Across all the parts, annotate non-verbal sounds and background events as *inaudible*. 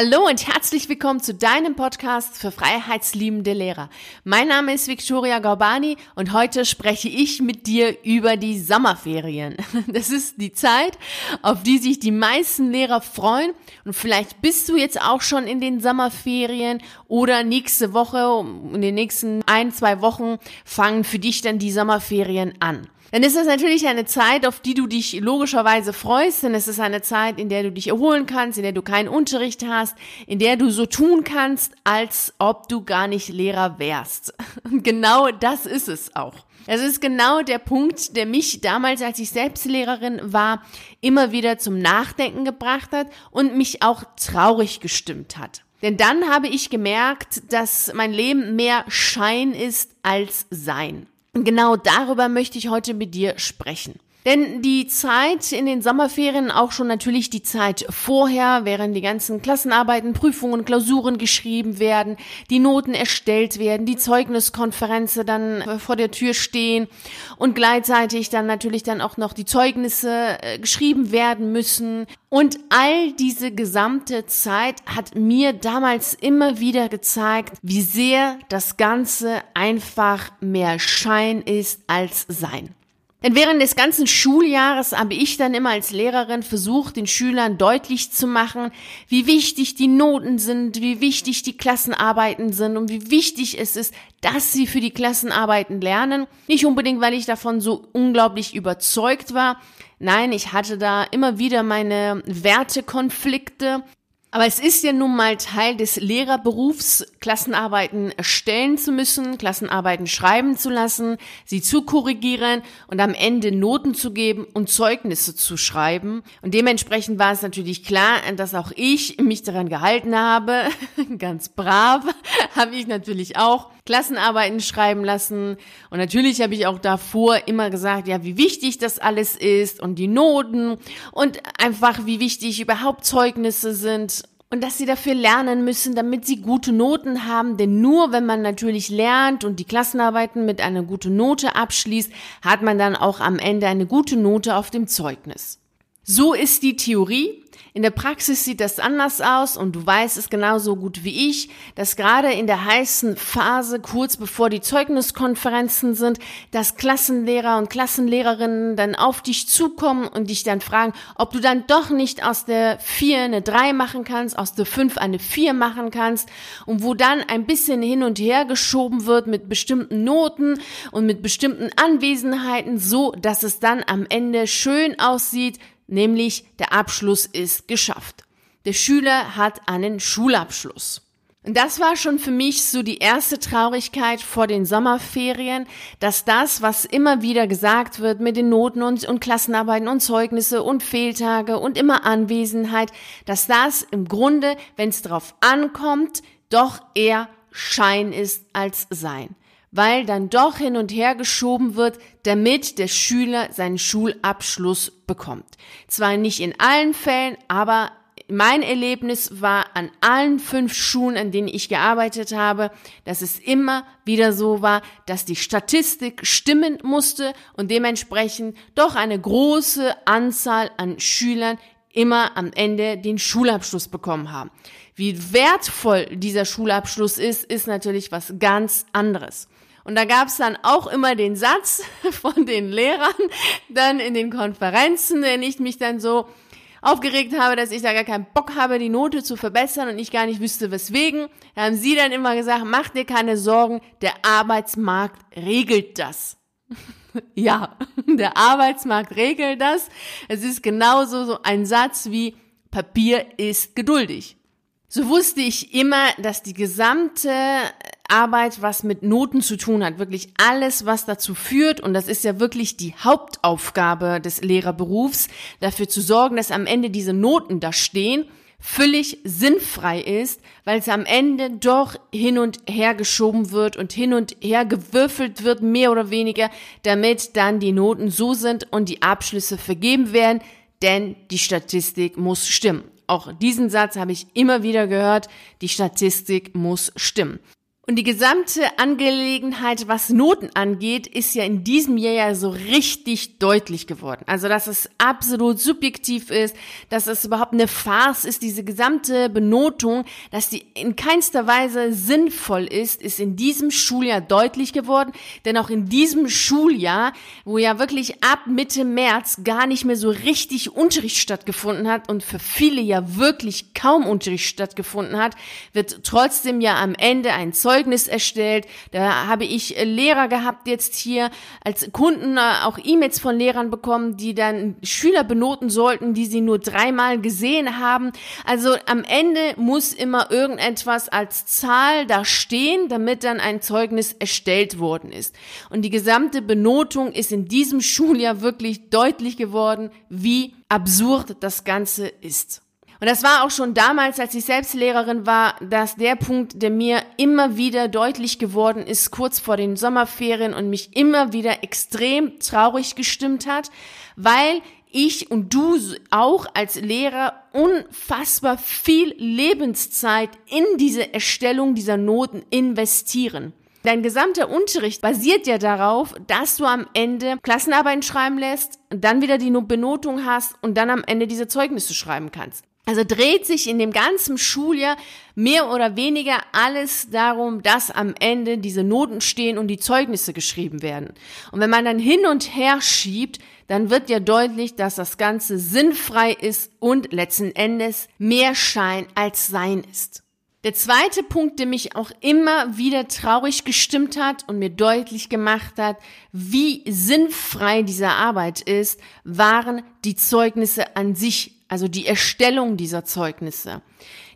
Hallo und herzlich willkommen zu deinem Podcast für freiheitsliebende Lehrer. Mein Name ist Victoria Gorbani und heute spreche ich mit dir über die Sommerferien. *laughs* Das ist die Zeit, auf die sich die meisten Lehrer freuen und vielleicht bist du jetzt auch schon in den Sommerferien oder nächste Woche, in den nächsten ein, zwei Wochen fangen für dich dann die Sommerferien an. Dann ist es natürlich eine Zeit, auf die du dich logischerweise freust, denn es ist eine Zeit, in der du dich erholen kannst, in der du keinen Unterricht hast, in der du so tun kannst, als ob du gar nicht Lehrer wärst. *laughs* Und genau das ist es auch. Es ist genau der Punkt, der mich damals, als ich selbst Lehrerin war, immer wieder zum Nachdenken gebracht hat und mich auch traurig gestimmt hat. Denn dann habe ich gemerkt, dass mein Leben mehr Schein ist als Sein. Und genau darüber möchte ich heute mit dir sprechen. Denn die Zeit in den Sommerferien, auch schon natürlich die Zeit vorher, während die ganzen Klassenarbeiten, Prüfungen, Klausuren geschrieben werden, die Noten erstellt werden, die Zeugniskonferenzen dann äh, vor der Tür stehen und gleichzeitig dann natürlich dann auch noch die Zeugnisse äh, geschrieben werden müssen. Und all diese gesamte Zeit hat mir damals immer wieder gezeigt, wie sehr das Ganze einfach mehr Schein ist als Sein. Denn während des ganzen Schuljahres habe ich dann immer als Lehrerin versucht, den Schülern deutlich zu machen, wie wichtig die Noten sind, wie wichtig die Klassenarbeiten sind und wie wichtig es ist, dass sie für die Klassenarbeiten lernen. Nicht unbedingt, weil ich davon so unglaublich überzeugt war. Nein, ich hatte da immer wieder meine Wertekonflikte aber es ist ja nun mal Teil des Lehrerberufs, Klassenarbeiten erstellen zu müssen, Klassenarbeiten schreiben zu lassen, sie zu korrigieren und am Ende Noten zu geben und Zeugnisse zu schreiben. Und dementsprechend war es natürlich klar, dass auch ich mich daran gehalten habe. *laughs* Ganz brav *laughs* habe ich natürlich auch Klassenarbeiten schreiben lassen. Und natürlich habe ich auch davor immer gesagt, ja, wie wichtig das alles ist und die Noten und einfach wie wichtig überhaupt Zeugnisse sind und dass sie dafür lernen müssen, damit sie gute Noten haben. Denn nur wenn man natürlich lernt und die Klassenarbeiten mit einer guten Note abschließt, hat man dann auch am Ende eine gute Note auf dem Zeugnis. So ist die Theorie. In der Praxis sieht das anders aus und du weißt es genauso gut wie ich, dass gerade in der heißen Phase, kurz bevor die Zeugniskonferenzen sind, dass Klassenlehrer und Klassenlehrerinnen dann auf dich zukommen und dich dann fragen, ob du dann doch nicht aus der vier eine drei machen kannst, aus der fünf eine vier machen kannst und wo dann ein bisschen hin und her geschoben wird mit bestimmten Noten und mit bestimmten Anwesenheiten, so dass es dann am Ende schön aussieht, nämlich der Abschluss ist geschafft. Der Schüler hat einen Schulabschluss. Und das war schon für mich so die erste Traurigkeit vor den Sommerferien, dass das, was immer wieder gesagt wird mit den Noten und, und Klassenarbeiten und Zeugnisse und Fehltage und immer Anwesenheit, dass das im Grunde, wenn es drauf ankommt, doch eher Schein ist als Sein weil dann doch hin und her geschoben wird, damit der Schüler seinen Schulabschluss bekommt. Zwar nicht in allen Fällen, aber mein Erlebnis war an allen fünf Schulen, an denen ich gearbeitet habe, dass es immer wieder so war, dass die Statistik stimmen musste und dementsprechend doch eine große Anzahl an Schülern immer am Ende den Schulabschluss bekommen haben. Wie wertvoll dieser Schulabschluss ist, ist natürlich was ganz anderes. Und da gab's dann auch immer den Satz *laughs* von den Lehrern, dann in den Konferenzen, wenn ich mich dann so aufgeregt habe, dass ich da gar keinen Bock habe, die Note zu verbessern und ich gar nicht wüsste, weswegen. Da haben sie dann immer gesagt, mach dir keine Sorgen, der Arbeitsmarkt regelt das. *laughs* ja, *laughs* der Arbeitsmarkt regelt das. Es ist genauso so ein Satz wie Papier ist geduldig. So wusste ich immer, dass die gesamte Arbeit, was mit Noten zu tun hat, wirklich alles, was dazu führt, und das ist ja wirklich die Hauptaufgabe des Lehrerberufs, dafür zu sorgen, dass am Ende diese Noten da stehen, völlig sinnfrei ist, weil es am Ende doch hin und her geschoben wird und hin und her gewürfelt wird, mehr oder weniger, damit dann die Noten so sind und die Abschlüsse vergeben werden, denn die Statistik muss stimmen. Auch diesen Satz habe ich immer wieder gehört, die Statistik muss stimmen. Und die gesamte Angelegenheit, was Noten angeht, ist ja in diesem Jahr ja so richtig deutlich geworden. Also, dass es absolut subjektiv ist, dass es überhaupt eine Farce ist, diese gesamte Benotung, dass die in keinster Weise sinnvoll ist, ist in diesem Schuljahr deutlich geworden. Denn auch in diesem Schuljahr, wo ja wirklich ab Mitte März gar nicht mehr so richtig Unterricht stattgefunden hat und für viele ja wirklich kaum Unterricht stattgefunden hat, wird trotzdem ja am Ende ein Zeug Zeugnis erstellt. Da habe ich äh, Lehrer gehabt jetzt hier als Kunden äh, auch E-Mails von Lehrern bekommen, die dann Schüler benoten sollten, die sie nur dreimal gesehen haben. Also am Ende muss immer irgendetwas als Zahl da stehen, damit dann ein Zeugnis erstellt worden ist. Und die gesamte Benotung ist in diesem *laughs* Schuljahr wirklich deutlich geworden, wie absurd das Ganze ist. Und das war auch schon damals, als ich selbst Lehrerin war, dass der Punkt, der mir immer wieder deutlich geworden ist, kurz vor den Sommerferien und mich immer wieder extrem traurig gestimmt hat, weil ich und du auch als Lehrer unfassbar viel Lebenszeit in diese Erstellung dieser Noten investieren. Dein gesamter Unterricht basiert ja darauf, dass du am Ende Klassenarbeiten schreiben lässt, dann wieder die Benotung hast und dann am Ende diese Zeugnisse schreiben kannst. Also dreht sich in dem ganzen Schuljahr mehr oder weniger alles darum, dass am Ende diese Noten stehen und die Zeugnisse geschrieben werden. Und wenn man dann hin und her schiebt, dann wird ja deutlich, dass das Ganze sinnfrei ist und letzten Endes mehr Schein als Sein ist. Der zweite Punkt, der mich auch immer wieder traurig gestimmt hat und mir deutlich gemacht hat, wie sinnfrei diese Arbeit ist, waren die Zeugnisse an sich also die Erstellung dieser Zeugnisse,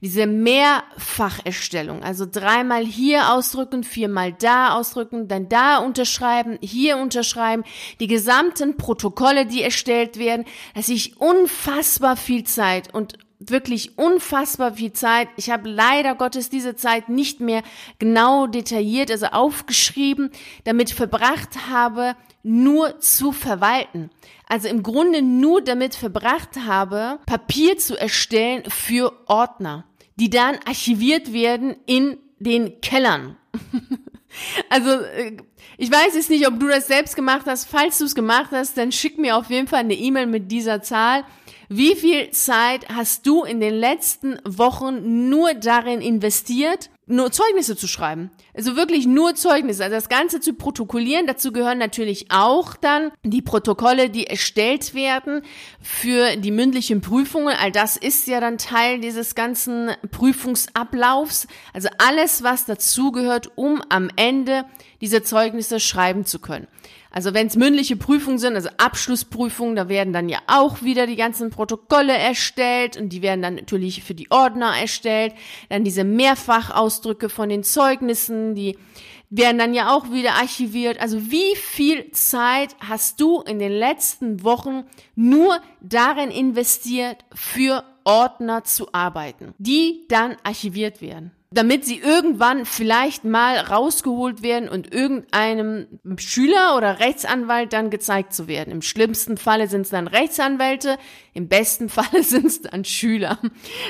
diese Mehrfacherstellung, also dreimal hier ausdrücken, viermal da ausdrücken, dann da unterschreiben, hier unterschreiben, die gesamten Protokolle, die erstellt werden, dass ich unfassbar viel Zeit und wirklich unfassbar viel Zeit. Ich habe leider Gottes diese Zeit nicht mehr genau detailliert, also aufgeschrieben, damit verbracht habe, nur zu verwalten. Also im Grunde nur damit verbracht habe, Papier zu erstellen für Ordner, die dann archiviert werden in den Kellern. *laughs* also äh, ich weiß jetzt nicht, ob du das selbst gemacht hast. Falls du es gemacht hast, dann schick mir auf jeden Fall eine E-Mail mit dieser Zahl. Wie viel Zeit hast du in den letzten Wochen nur darin investiert, nur Zeugnisse zu schreiben? Also wirklich nur Zeugnisse, also das Ganze zu protokollieren. Dazu gehören natürlich auch dann die Protokolle, die erstellt werden für die mündlichen Prüfungen. All das ist ja dann Teil dieses ganzen Prüfungsablaufs. Also alles, was dazugehört, um am Ende diese Zeugnisse schreiben zu können. Also wenn es mündliche Prüfungen sind, also Abschlussprüfungen, da werden dann ja auch wieder die ganzen Protokolle erstellt und die werden dann natürlich für die Ordner erstellt. Dann diese Mehrfachausdrücke von den Zeugnissen, die werden dann ja auch wieder archiviert. Also wie viel Zeit hast du in den letzten Wochen nur darin investiert, für Ordner zu arbeiten, die dann archiviert werden? damit sie irgendwann vielleicht mal rausgeholt werden und irgendeinem Schüler oder Rechtsanwalt dann gezeigt zu werden. Im schlimmsten Falle sind es dann Rechtsanwälte, im besten *laughs* Falle sind es dann Schüler.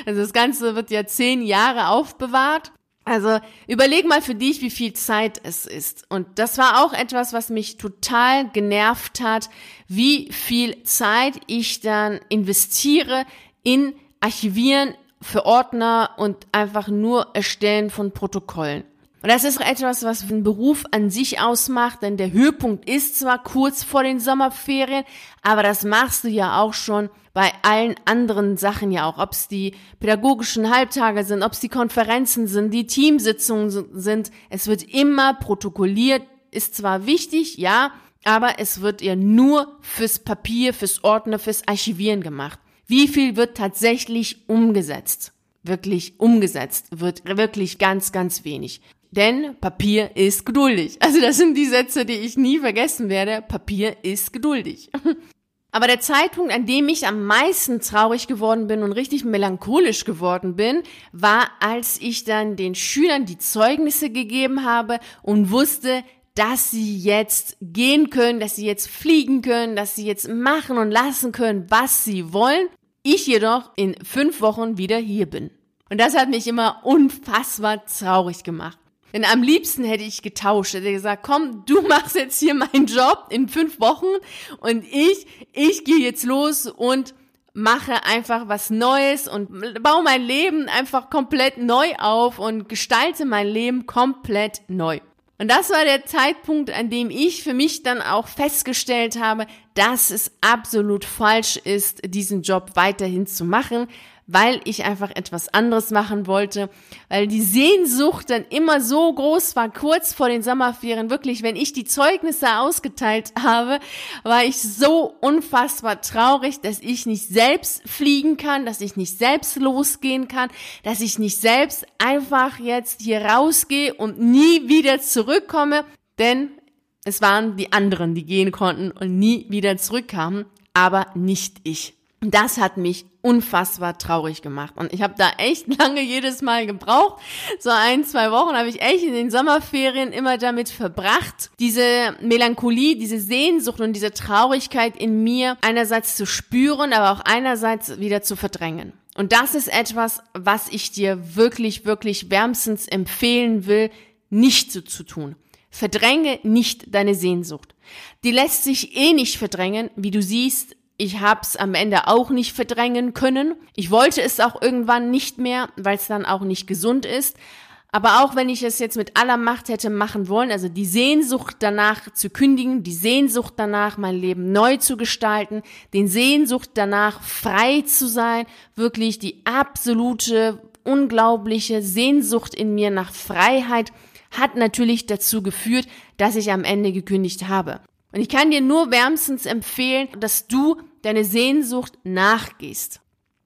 Also das Ganze wird ja zehn Jahre aufbewahrt. Also überleg mal für dich, wie viel Zeit es ist. Und das war auch etwas, was mich total genervt hat, wie viel Zeit ich dann investiere in Archivieren, für Ordner und einfach nur Erstellen von Protokollen. Und das ist etwas, was den Beruf an sich ausmacht, denn der Höhepunkt ist zwar kurz vor den Sommerferien, aber das machst du ja auch schon bei allen anderen Sachen ja auch, ob es die pädagogischen Halbtage sind, ob es die Konferenzen sind, die Teamsitzungen sind. Es wird immer protokolliert, ist zwar wichtig, ja, aber es wird ja nur fürs Papier, fürs Ordner, fürs Archivieren gemacht. Wie viel wird tatsächlich umgesetzt? Wirklich umgesetzt wird wirklich ganz, ganz wenig. Denn Papier ist geduldig. Also das sind die Sätze, die ich nie vergessen werde. Papier ist geduldig. *laughs* Aber der Zeitpunkt, an dem ich am meisten traurig geworden bin und richtig melancholisch geworden bin, war, als ich dann den Schülern die Zeugnisse gegeben habe und wusste, dass sie jetzt gehen können, dass sie jetzt fliegen können, dass sie jetzt machen und lassen können, was sie wollen ich jedoch in fünf Wochen wieder hier bin. Und das hat mich immer unfassbar traurig gemacht. Denn am liebsten hätte ich getauscht. Hätte gesagt, komm, du *laughs* machst jetzt hier meinen Job in fünf Wochen und ich, ich gehe jetzt los und mache einfach was Neues und baue mein Leben einfach komplett neu auf und gestalte mein Leben komplett neu. Und das war der Zeitpunkt, an dem ich für mich dann auch festgestellt habe, dass es absolut falsch ist, diesen Job weiterhin zu machen, weil ich einfach etwas anderes machen wollte, weil die Sehnsucht dann immer so groß war, kurz vor den Sommerferien, wirklich, wenn ich die Zeugnisse ausgeteilt habe, war ich so unfassbar traurig, dass ich nicht selbst fliegen kann, dass ich nicht selbst losgehen kann, dass ich nicht selbst einfach jetzt hier rausgehe und nie wieder zurückkomme, denn es waren die anderen, die gehen konnten und nie wieder zurückkamen, aber nicht ich. Das hat mich unfassbar traurig gemacht. Und ich habe da echt *laughs* lange jedes Mal gebraucht. So ein, zwei Wochen habe ich echt in den Sommerferien immer damit verbracht, diese Melancholie, diese Sehnsucht und diese Traurigkeit in mir einerseits zu spüren, aber auch einerseits wieder zu verdrängen. Und das ist etwas, was ich dir wirklich, wirklich wärmstens empfehlen will, nicht so zu tun. Verdränge nicht deine Sehnsucht. Die lässt sich eh nicht verdrängen, wie du siehst, ich habe es am Ende auch nicht verdrängen können. Ich wollte es auch irgendwann nicht mehr, weil es dann auch nicht gesund ist. Aber auch wenn ich es jetzt mit aller Macht hätte machen wollen, also die Sehnsucht danach zu kündigen, die Sehnsucht danach, mein Leben neu zu gestalten, den Sehnsucht danach, frei zu sein, wirklich die absolute, unglaubliche Sehnsucht in mir nach Freiheit, hat natürlich dazu geführt, dass ich am Ende gekündigt habe. Und ich kann dir nur wärmstens empfehlen, dass du deine Sehnsucht nachgehst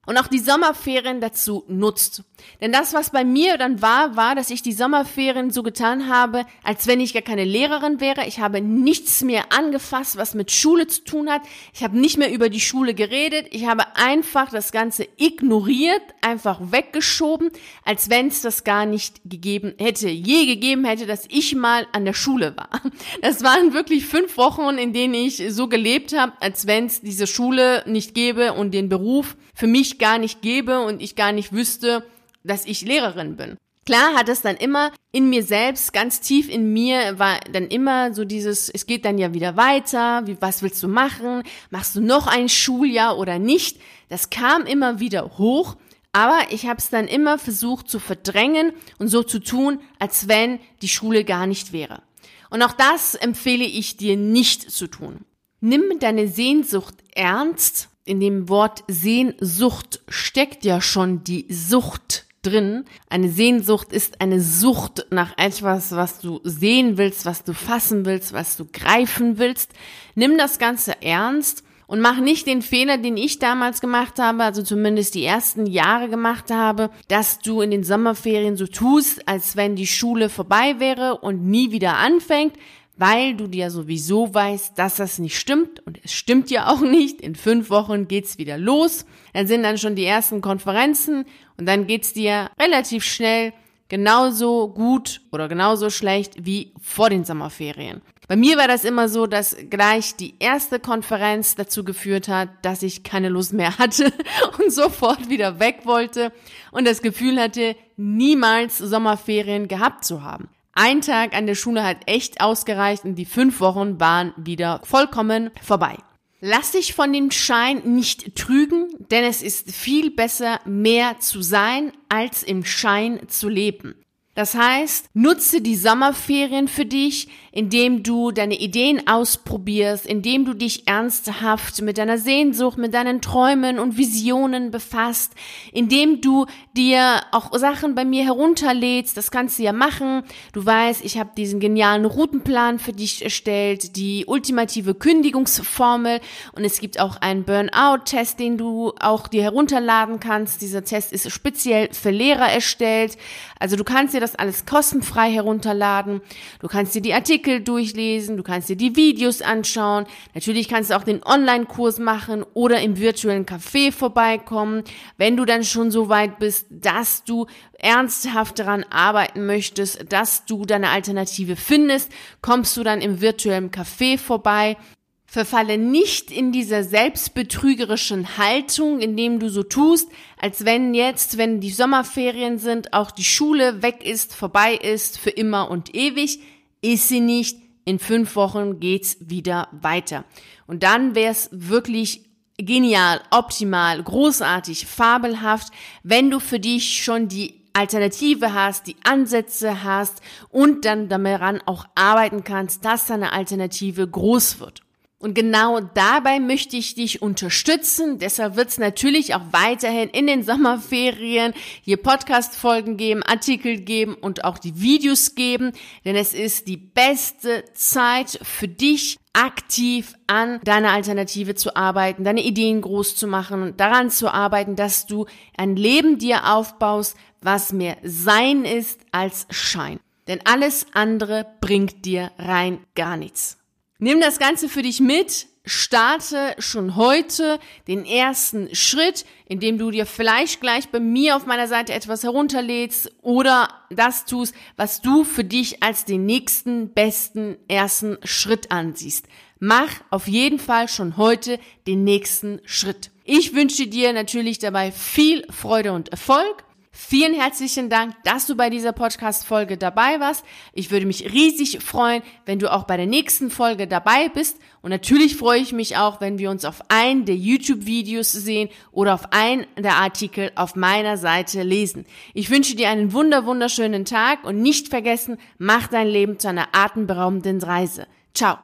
und auch die Sommerferien dazu nutzt. Denn das, was bei mir dann war, war, dass ich die Sommerferien so getan habe, als wenn ich gar keine Lehrerin wäre. Ich habe nichts mehr angefasst, was mit Schule zu tun hat. Ich habe nicht mehr über die Schule geredet. Ich habe einfach das Ganze ignoriert, einfach weggeschoben, als wenn es das gar nicht gegeben hätte, je gegeben hätte, dass ich mal an der Schule war. Das waren wirklich fünf Wochen, in denen ich so gelebt habe, als wenn es diese Schule nicht gäbe und den Beruf für mich gar nicht gäbe und ich gar nicht wüsste, dass ich Lehrerin bin. Klar hat es dann immer in mir selbst, ganz tief in mir, war dann immer so dieses, es geht dann ja wieder weiter, wie, was willst du machen? Machst du noch ein Schuljahr oder nicht? Das kam immer wieder hoch, aber ich habe es dann immer versucht zu verdrängen und so zu tun, als wenn die Schule gar nicht wäre. Und auch das empfehle ich dir nicht zu tun. Nimm deine Sehnsucht ernst. In dem Wort Sehnsucht steckt ja schon die Sucht drin. Eine Sehnsucht ist eine Sucht nach etwas, was du sehen willst, was du fassen willst, was du greifen willst. Nimm das Ganze ernst und mach nicht den Fehler, den ich damals gemacht habe, also zumindest die ersten Jahre gemacht habe, dass du in den Sommerferien so tust, als wenn die Schule vorbei wäre und nie wieder anfängt, weil du dir sowieso weißt, dass das nicht stimmt und es stimmt ja auch nicht. In fünf Wochen geht's wieder los. Dann sind dann schon die ersten Konferenzen und dann geht's dir relativ schnell genauso gut oder genauso schlecht wie vor den Sommerferien. Bei mir war das immer so, dass gleich die erste Konferenz dazu geführt hat, dass ich keine Lust mehr hatte *laughs* und sofort wieder weg wollte und das Gefühl hatte, niemals Sommerferien gehabt zu haben. Ein Tag an der Schule hat echt ausgereicht und die fünf Wochen waren wieder vollkommen vorbei. Lass dich von dem Schein nicht trügen, denn es ist viel besser, mehr zu sein, als im Schein zu leben. Das heißt, nutze die Sommerferien für dich, indem du deine Ideen ausprobierst, indem du dich ernsthaft mit deiner Sehnsucht, mit deinen Träumen und Visionen befasst, indem du dir auch Sachen bei mir herunterlädst. Das kannst du ja machen. Du weißt, ich habe diesen genialen Routenplan für dich erstellt, die ultimative Kündigungsformel und es gibt auch einen Burnout-Test, den du auch dir herunterladen kannst. Dieser Test ist speziell für Lehrer erstellt. Also du kannst dir das alles kostenfrei herunterladen. Du kannst dir die Artikel durchlesen, du kannst dir die Videos anschauen. Natürlich kannst du auch den Online-Kurs machen oder im virtuellen Café vorbeikommen. Wenn du dann schon so weit bist, dass du ernsthaft daran arbeiten möchtest, dass du deine Alternative findest, kommst du dann im virtuellen Café vorbei Verfalle nicht in dieser selbstbetrügerischen Haltung, indem du so tust, als wenn jetzt, wenn die Sommerferien sind, auch die Schule weg ist, vorbei ist, für immer und ewig. Ist sie nicht. In fünf Wochen geht's wieder weiter. Und dann wär's wirklich genial, optimal, großartig, fabelhaft, wenn du für dich schon die Alternative hast, die Ansätze hast und dann daran auch arbeiten kannst, dass deine Alternative groß wird. Und genau dabei möchte ich dich unterstützen. Deshalb wird es natürlich auch weiterhin in den Sommerferien hier Podcast-Folgen geben, Artikel geben und auch die Videos geben. Denn es ist die beste Zeit für dich, aktiv an deiner Alternative zu arbeiten, deine Ideen groß zu machen und daran zu arbeiten, dass du ein Leben dir aufbaust, was mehr Sein ist als Schein. Denn alles andere bringt dir rein gar nichts. Nimm das Ganze für dich mit, starte schon heute den ersten Schritt, indem du dir vielleicht gleich bei mir auf meiner Seite etwas herunterlädst oder das tust, was du für dich als den nächsten besten ersten Schritt ansiehst. Mach auf jeden Fall schon heute den nächsten Schritt. Ich wünsche dir natürlich dabei viel Freude und Erfolg. Vielen herzlichen Dank, dass du bei dieser Podcast-Folge dabei warst. Ich würde mich riesig freuen, wenn du auch bei der nächsten Folge dabei bist. Und natürlich freue ich mich auch, wenn wir uns auf einen der YouTube-Videos sehen oder auf einen der Artikel auf meiner Seite lesen. Ich wünsche dir einen wunder, wunderschönen Tag und nicht vergessen, mach dein Leben zu einer atemberaubenden Reise. Ciao.